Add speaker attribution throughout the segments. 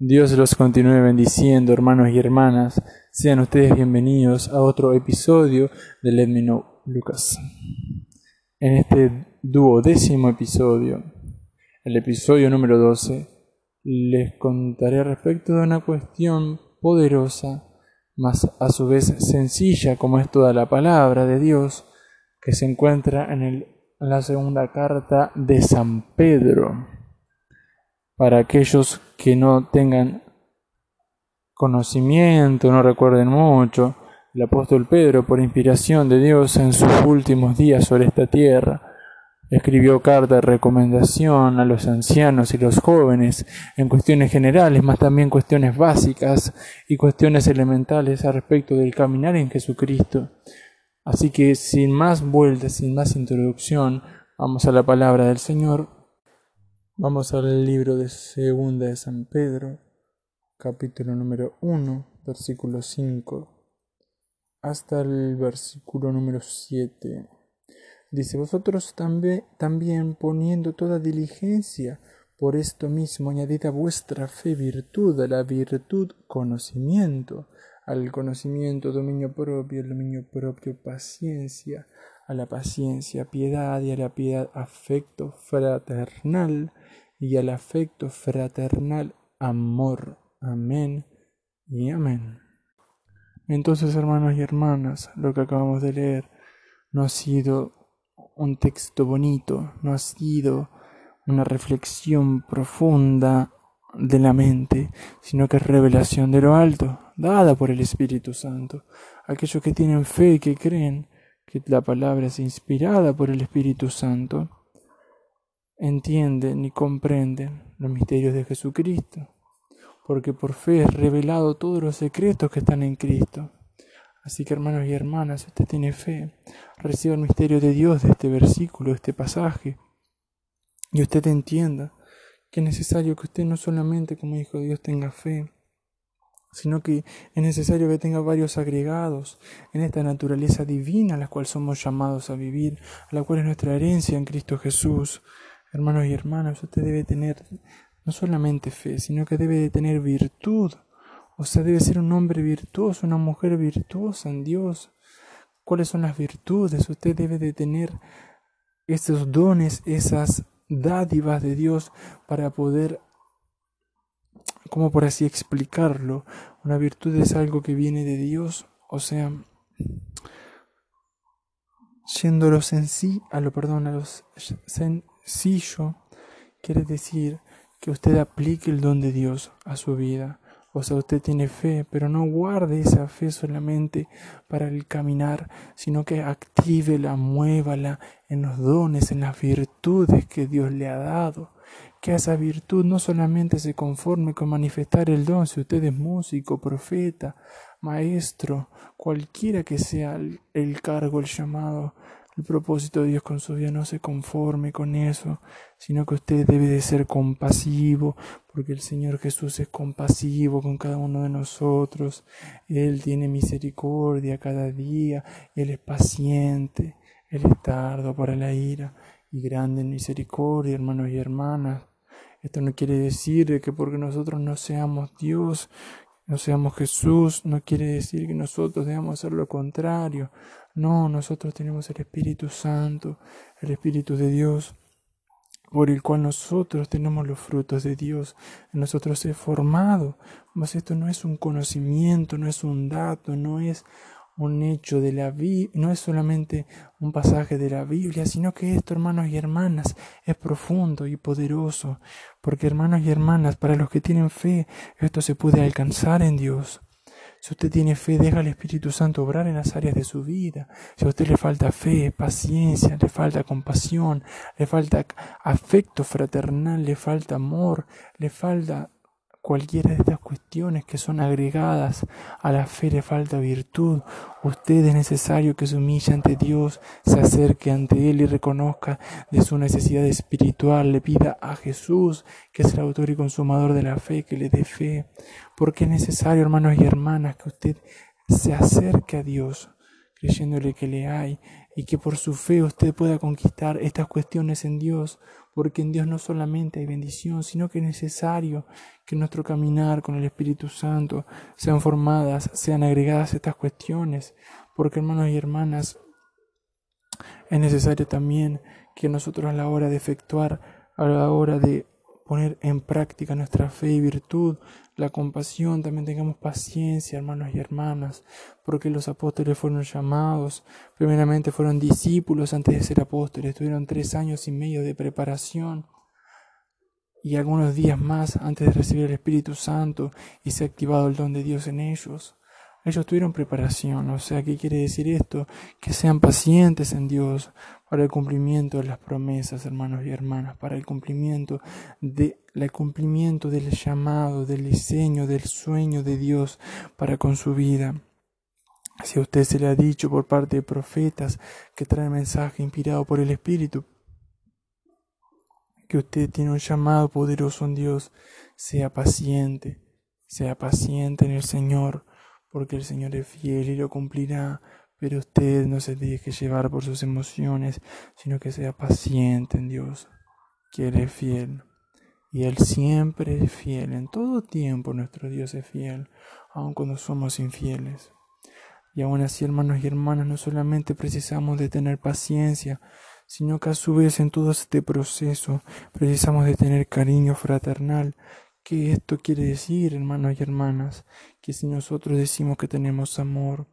Speaker 1: Dios los continúe bendiciendo, hermanos y hermanas. Sean ustedes bienvenidos a otro episodio de Let Me Know Lucas. En este duodécimo episodio, el episodio número 12, les contaré respecto de una cuestión poderosa, mas a su vez sencilla como es toda la palabra de Dios, que se encuentra en, el, en la segunda carta de San Pedro para aquellos que no tengan conocimiento, no recuerden mucho, el apóstol Pedro, por inspiración de Dios en sus últimos días sobre esta tierra, escribió carta de recomendación a los ancianos y los jóvenes en cuestiones generales, más también cuestiones básicas y cuestiones elementales al respecto del caminar en Jesucristo. Así que sin más vueltas, sin más introducción, vamos a la palabra del Señor Vamos al libro de Segunda de San Pedro, capítulo número 1, versículo 5, hasta el versículo número 7. Dice, vosotros también, también poniendo toda diligencia por esto mismo, añadid a vuestra fe virtud, a la virtud conocimiento, al conocimiento dominio propio, al dominio propio paciencia, a la paciencia piedad y a la piedad afecto fraternal y al afecto fraternal amor. Amén y amén. Entonces, hermanos y hermanas, lo que acabamos de leer no ha sido un texto bonito, no ha sido una reflexión profunda de la mente, sino que es revelación de lo alto, dada por el Espíritu Santo. Aquellos que tienen fe y que creen que la palabra es inspirada por el Espíritu Santo, entienden y comprenden los misterios de Jesucristo, porque por fe es revelado todos los secretos que están en Cristo. Así que hermanos y hermanas, si usted tiene fe, reciba el misterio de Dios de este versículo, de este pasaje, y usted entienda que es necesario que usted no solamente como hijo de Dios tenga fe, sino que es necesario que tenga varios agregados en esta naturaleza divina a la cual somos llamados a vivir, a la cual es nuestra herencia en Cristo Jesús. Hermanos y hermanas, usted debe tener no solamente fe, sino que debe de tener virtud. O sea, debe ser un hombre virtuoso, una mujer virtuosa en Dios. ¿Cuáles son las virtudes? Usted debe de tener esos dones, esas dádivas de Dios para poder, como por así explicarlo, una virtud es algo que viene de Dios, o sea, yéndolo sencillo, a lo perdón, a los sencillo, quiere decir que usted aplique el don de Dios a su vida. O sea, usted tiene fe, pero no guarde esa fe solamente para el caminar, sino que actívela, muévala en los dones, en las virtudes que Dios le ha dado. Que esa virtud no solamente se conforme con manifestar el don, si usted es músico, profeta, maestro, cualquiera que sea el cargo, el llamado, el propósito de Dios con su vida no se conforme con eso, sino que usted debe de ser compasivo, porque el Señor Jesús es compasivo con cada uno de nosotros. Él tiene misericordia cada día, Él es paciente, Él es tardo para la ira y grande en misericordia, hermanos y hermanas. Esto no quiere decir que porque nosotros no seamos Dios, no seamos Jesús, no quiere decir que nosotros debamos hacer lo contrario. No, nosotros tenemos el Espíritu Santo, el Espíritu de Dios, por el cual nosotros tenemos los frutos de Dios, nosotros es formado. Mas esto no es un conocimiento, no es un dato, no es un hecho de la Biblia, no es solamente un pasaje de la Biblia, sino que esto, hermanos y hermanas, es profundo y poderoso, porque hermanos y hermanas, para los que tienen fe, esto se puede alcanzar en Dios. Si usted tiene fe, deja al Espíritu Santo obrar en las áreas de su vida. Si a usted le falta fe, paciencia, le falta compasión, le falta afecto fraternal, le falta amor, le falta cualquiera de estas cuestiones que son agregadas a la fe le falta virtud. Usted es necesario que se humille ante Dios, se acerque ante Él y reconozca de su necesidad espiritual, le pida a Jesús, que es el autor y consumador de la fe, que le dé fe. Porque es necesario, hermanos y hermanas, que usted se acerque a Dios, creyéndole que le hay, y que por su fe usted pueda conquistar estas cuestiones en Dios, porque en Dios no solamente hay bendición, sino que es necesario que nuestro caminar con el Espíritu Santo sean formadas, sean agregadas estas cuestiones, porque hermanos y hermanas, es necesario también que nosotros a la hora de efectuar, a la hora de poner en práctica nuestra fe y virtud, la compasión, también tengamos paciencia, hermanos y hermanas, porque los apóstoles fueron llamados, primeramente fueron discípulos antes de ser apóstoles, tuvieron tres años y medio de preparación y algunos días más antes de recibir el Espíritu Santo y se ha activado el don de Dios en ellos. Ellos tuvieron preparación, o sea, ¿qué quiere decir esto? Que sean pacientes en Dios para el cumplimiento de las promesas, hermanos y hermanas, para el cumplimiento de el cumplimiento del llamado, del diseño, del sueño de Dios para con su vida. Si a usted se le ha dicho por parte de profetas que trae mensaje inspirado por el Espíritu, que usted tiene un llamado poderoso en Dios, sea paciente, sea paciente en el Señor, porque el Señor es fiel y lo cumplirá, pero usted no se deje llevar por sus emociones, sino que sea paciente en Dios, que Él es fiel. Y Él siempre es fiel, en todo tiempo nuestro Dios es fiel, aun cuando somos infieles. Y aún así, hermanos y hermanas, no solamente precisamos de tener paciencia, sino que a su vez en todo este proceso precisamos de tener cariño fraternal. ¿Qué esto quiere decir, hermanos y hermanas? Que si nosotros decimos que tenemos amor,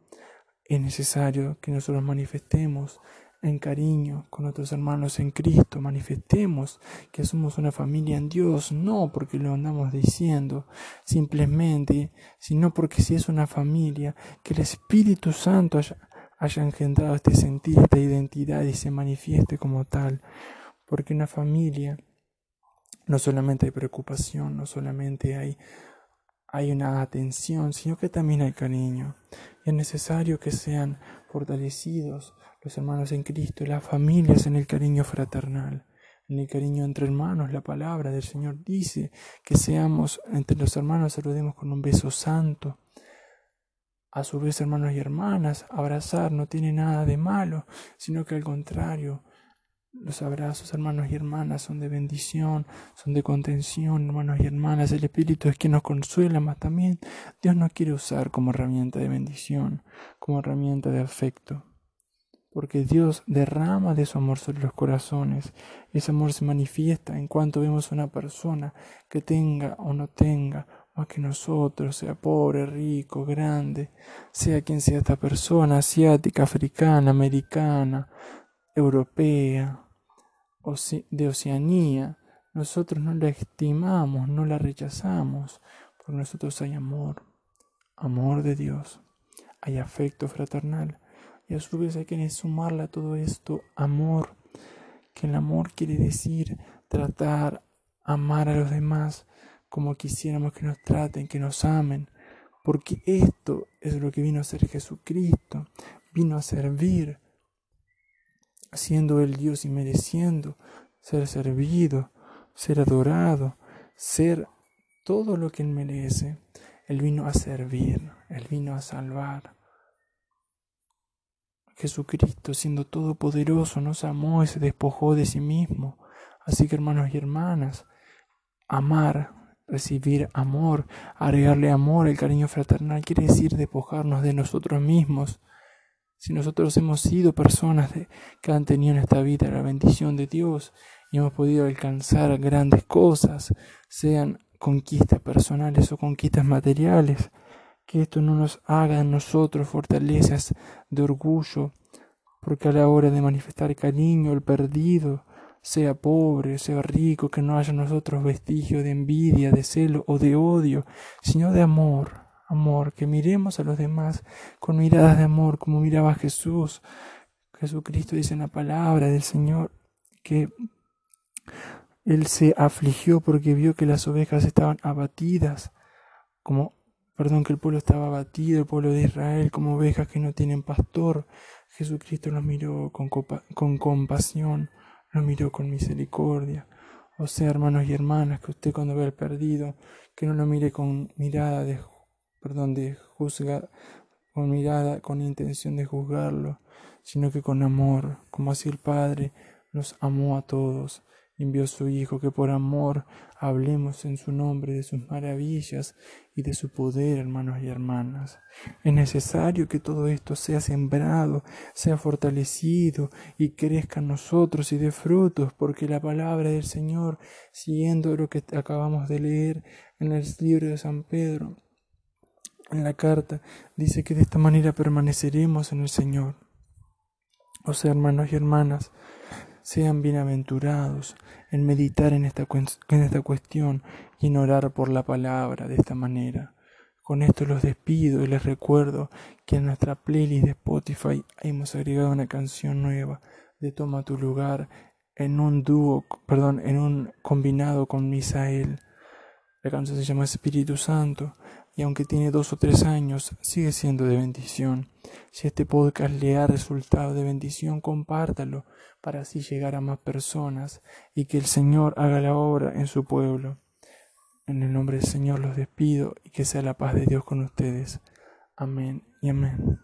Speaker 1: es necesario que nosotros manifestemos en cariño con nuestros hermanos en Cristo, manifestemos que somos una familia en Dios, no porque lo andamos diciendo simplemente, sino porque si es una familia, que el Espíritu Santo haya, haya engendrado este sentido, esta identidad y se manifieste como tal. Porque en la familia no solamente hay preocupación, no solamente hay, hay una atención, sino que también hay cariño. Y es necesario que sean fortalecidos los hermanos en Cristo, las familias en el cariño fraternal, en el cariño entre hermanos. La palabra del Señor dice que seamos entre los hermanos, saludemos con un beso santo a su vez, hermanos y hermanas, abrazar no tiene nada de malo, sino que al contrario, los abrazos, hermanos y hermanas, son de bendición, son de contención, hermanos y hermanas. El Espíritu es quien nos consuela, mas también Dios nos quiere usar como herramienta de bendición, como herramienta de afecto. Porque Dios derrama de su amor sobre los corazones. Ese amor se manifiesta en cuanto vemos a una persona que tenga o no tenga más que nosotros, sea pobre, rico, grande, sea quien sea esta persona, asiática, africana, americana, europea, de Oceanía, nosotros no la estimamos, no la rechazamos, porque nosotros hay amor, amor de Dios, hay afecto fraternal, y a su vez hay que sumarle a todo esto amor, que el amor quiere decir tratar, amar a los demás, como quisiéramos que nos traten, que nos amen, porque esto es lo que vino a ser Jesucristo, vino a servir, siendo el Dios y mereciendo ser servido, ser adorado, ser todo lo que Él merece. Él vino a servir, Él vino a salvar. Jesucristo, siendo todopoderoso, nos amó y se despojó de sí mismo. Así que hermanos y hermanas, amar recibir amor, agregarle amor, el cariño fraternal, quiere decir despojarnos de nosotros mismos. Si nosotros hemos sido personas que han tenido en esta vida la bendición de Dios y hemos podido alcanzar grandes cosas, sean conquistas personales o conquistas materiales, que esto no nos haga en nosotros fortalezas de orgullo, porque a la hora de manifestar cariño al perdido, sea pobre, sea rico, que no haya en nosotros vestigio de envidia, de celo o de odio, sino de amor, amor, que miremos a los demás con miradas de amor, como miraba Jesús. Jesucristo dice en la palabra del Señor que Él se afligió porque vio que las ovejas estaban abatidas, como, perdón, que el pueblo estaba abatido, el pueblo de Israel, como ovejas que no tienen pastor. Jesucristo los miró con, compasión lo miró con misericordia. O sea, hermanos y hermanas, que usted cuando ve al perdido, que no lo mire con mirada de, perdón, de juzgar, con mirada, con intención de juzgarlo, sino que con amor, como así el Padre nos amó a todos, envió a su Hijo, que por amor hablemos en su nombre de sus maravillas y de su poder, hermanos y hermanas. Es necesario que todo esto sea sembrado, sea fortalecido y crezca en nosotros y dé frutos, porque la palabra del Señor, siguiendo lo que acabamos de leer en el libro de San Pedro, en la carta, dice que de esta manera permaneceremos en el Señor. O sea, hermanos y hermanas, sean bienaventurados en meditar en esta, en esta cuestión y en orar por la palabra de esta manera. Con esto los despido y les recuerdo que en nuestra playlist de Spotify hemos agregado una canción nueva de Toma tu lugar en un dúo, perdón, en un combinado con Misael. La canción se llama Espíritu Santo y aunque tiene dos o tres años, sigue siendo de bendición. Si este podcast le ha resultado de bendición, compártalo para así llegar a más personas y que el Señor haga la obra en su pueblo. En el nombre del Señor los despido y que sea la paz de Dios con ustedes. Amén y amén.